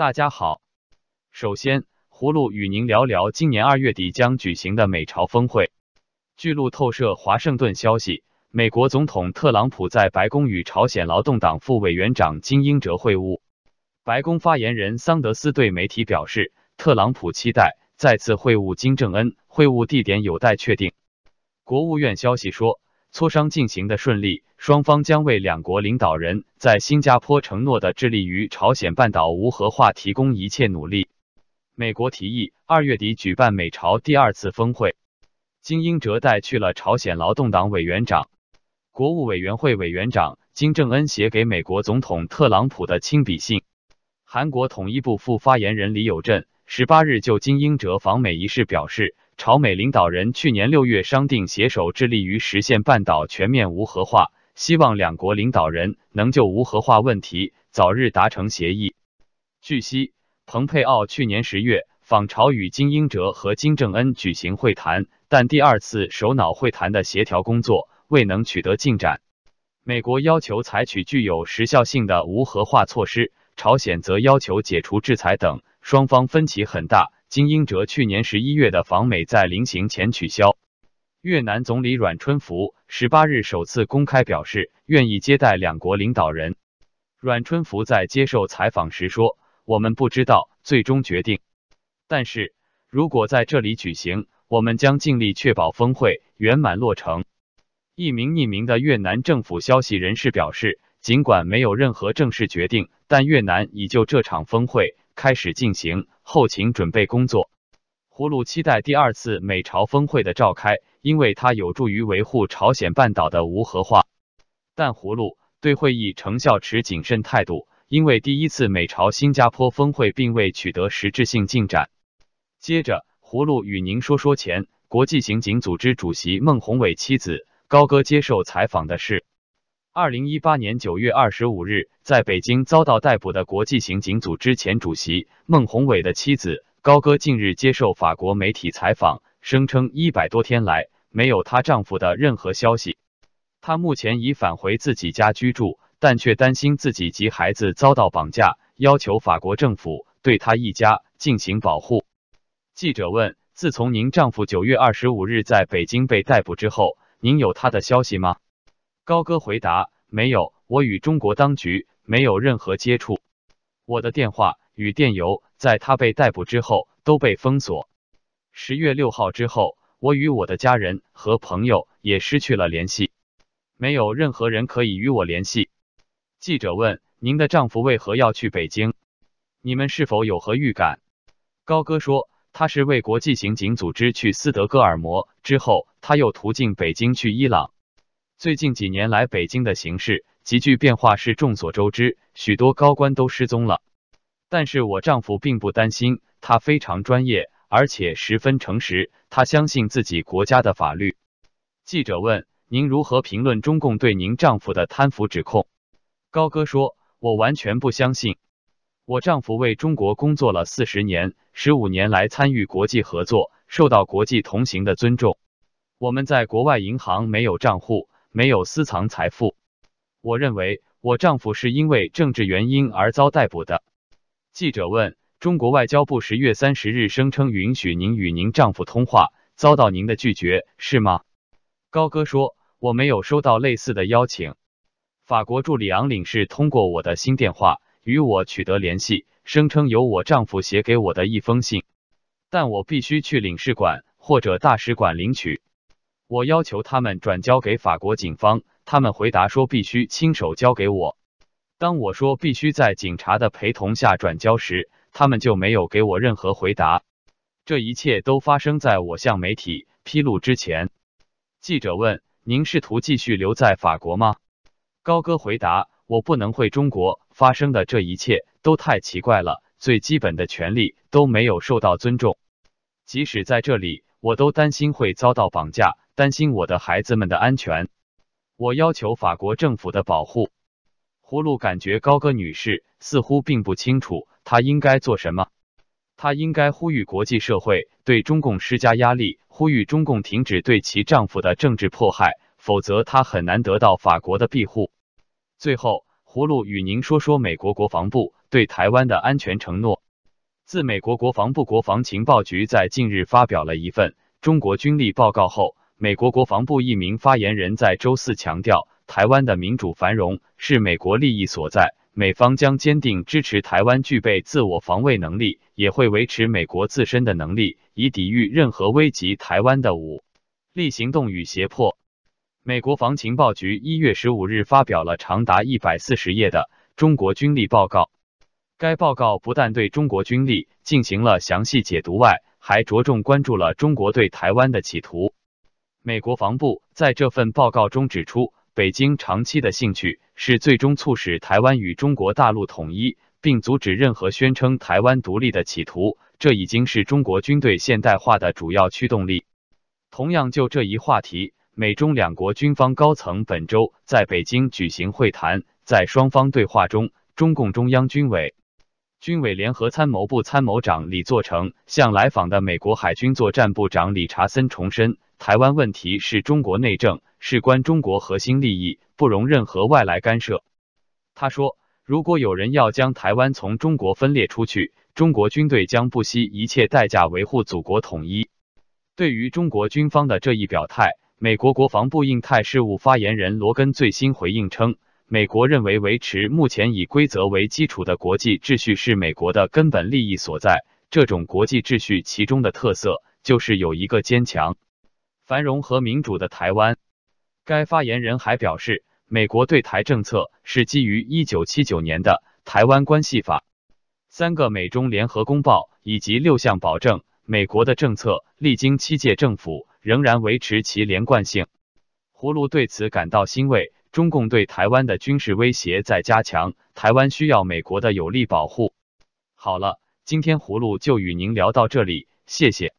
大家好，首先，葫芦与您聊聊今年二月底将举行的美朝峰会。据路透社华盛顿消息，美国总统特朗普在白宫与朝鲜劳动党副委员长金英哲会晤。白宫发言人桑德斯对媒体表示，特朗普期待再次会晤金正恩，会晤地点有待确定。国务院消息说，磋商进行的顺利，双方将为两国领导人在新加坡承诺的致力于朝鲜半岛无核化提供一切努力。美国提议二月底举办美朝第二次峰会。金英哲带去了朝鲜劳动党委员长、国务委员会委员长金正恩写给美国总统特朗普的亲笔信。韩国统一部副发言人李友镇十八日就金英哲访美一事表示，朝美领导人去年六月商定携手致力于实现半岛全面无核化，希望两国领导人能就无核化问题早日达成协议。据悉，蓬佩奥去年十月访朝与金英哲和金正恩举行会谈。但第二次首脑会谈的协调工作未能取得进展。美国要求采取具有时效性的无核化措施，朝鲜则要求解除制裁等，双方分歧很大。金英哲去年十一月的访美在临行前取消。越南总理阮春福十八日首次公开表示愿意接待两国领导人。阮春福在接受采访时说：“我们不知道最终决定，但是如果在这里举行。”我们将尽力确保峰会圆满落成。一名匿名的越南政府消息人士表示，尽管没有任何正式决定，但越南已就这场峰会开始进行后勤准备工作。葫芦期待第二次美朝峰会的召开，因为它有助于维护朝鲜半岛的无核化。但葫芦对会议成效持谨慎态度，因为第一次美朝新加坡峰会并未取得实质性进展。接着。葫芦与您说说前国际刑警组织主席孟宏伟妻子高歌接受采访的事。二零一八年九月二十五日，在北京遭到逮捕的国际刑警组织前主席孟宏伟的妻子高歌近日接受法国媒体采访，声称一百多天来没有她丈夫的任何消息。她目前已返回自己家居住，但却担心自己及孩子遭到绑架，要求法国政府对她一家进行保护。记者问：“自从您丈夫九月二十五日在北京被逮捕之后，您有他的消息吗？”高歌回答：“没有，我与中国当局没有任何接触。我的电话与电邮在他被逮捕之后都被封锁。十月六号之后，我与我的家人和朋友也失去了联系，没有任何人可以与我联系。”记者问：“您的丈夫为何要去北京？你们是否有何预感？”高歌说。他是为国际刑警组织去斯德哥尔摩之后，他又途径北京去伊朗。最近几年来，北京的形势急剧变化是众所周知，许多高官都失踪了。但是我丈夫并不担心，他非常专业，而且十分诚实，他相信自己国家的法律。记者问：“您如何评论中共对您丈夫的贪腐指控？”高歌说：“我完全不相信。”我丈夫为中国工作了四十年，十五年来参与国际合作，受到国际同行的尊重。我们在国外银行没有账户，没有私藏财富。我认为我丈夫是因为政治原因而遭逮捕的。记者问：中国外交部十月三十日声称允许您与您丈夫通话，遭到您的拒绝，是吗？高歌说：我没有收到类似的邀请。法国驻里昂领事通过我的新电话。与我取得联系，声称有我丈夫写给我的一封信，但我必须去领事馆或者大使馆领取。我要求他们转交给法国警方，他们回答说必须亲手交给我。当我说必须在警察的陪同下转交时，他们就没有给我任何回答。这一切都发生在我向媒体披露之前。记者问：“您试图继续留在法国吗？”高歌回答。我不能回中国，发生的这一切都太奇怪了。最基本的权利都没有受到尊重，即使在这里，我都担心会遭到绑架，担心我的孩子们的安全。我要求法国政府的保护。葫芦感觉高歌女士似乎并不清楚她应该做什么。她应该呼吁国际社会对中共施加压力，呼吁中共停止对其丈夫的政治迫害，否则她很难得到法国的庇护。最后，葫芦与您说说美国国防部对台湾的安全承诺。自美国国防部国防情报局在近日发表了一份中国军力报告后，美国国防部一名发言人在周四强调，台湾的民主繁荣是美国利益所在，美方将坚定支持台湾具备自我防卫能力，也会维持美国自身的能力，以抵御任何危及台湾的武力行动与胁迫。美国防情报局一月十五日发表了长达一百四十页的中国军力报告。该报告不但对中国军力进行了详细解读外，还着重关注了中国对台湾的企图。美国防部在这份报告中指出，北京长期的兴趣是最终促使台湾与中国大陆统一，并阻止任何宣称台湾独立的企图，这已经是中国军队现代化的主要驱动力。同样，就这一话题，美中两国军方高层本周在北京举行会谈，在双方对话中，中共中央军委。军委联合参谋部参谋长李作成向来访的美国海军作战部长理查森重申，台湾问题是中国内政，事关中国核心利益，不容任何外来干涉。他说，如果有人要将台湾从中国分裂出去，中国军队将不惜一切代价维护祖国统一。对于中国军方的这一表态，美国国防部印太事务发言人罗根最新回应称。美国认为，维持目前以规则为基础的国际秩序是美国的根本利益所在。这种国际秩序其中的特色就是有一个坚强、繁荣和民主的台湾。该发言人还表示，美国对台政策是基于一九七九年的《台湾关系法》、三个美中联合公报以及六项保证。美国的政策历经七届政府，仍然维持其连贯性。葫芦对此感到欣慰。中共对台湾的军事威胁在加强，台湾需要美国的有力保护。好了，今天葫芦就与您聊到这里，谢谢。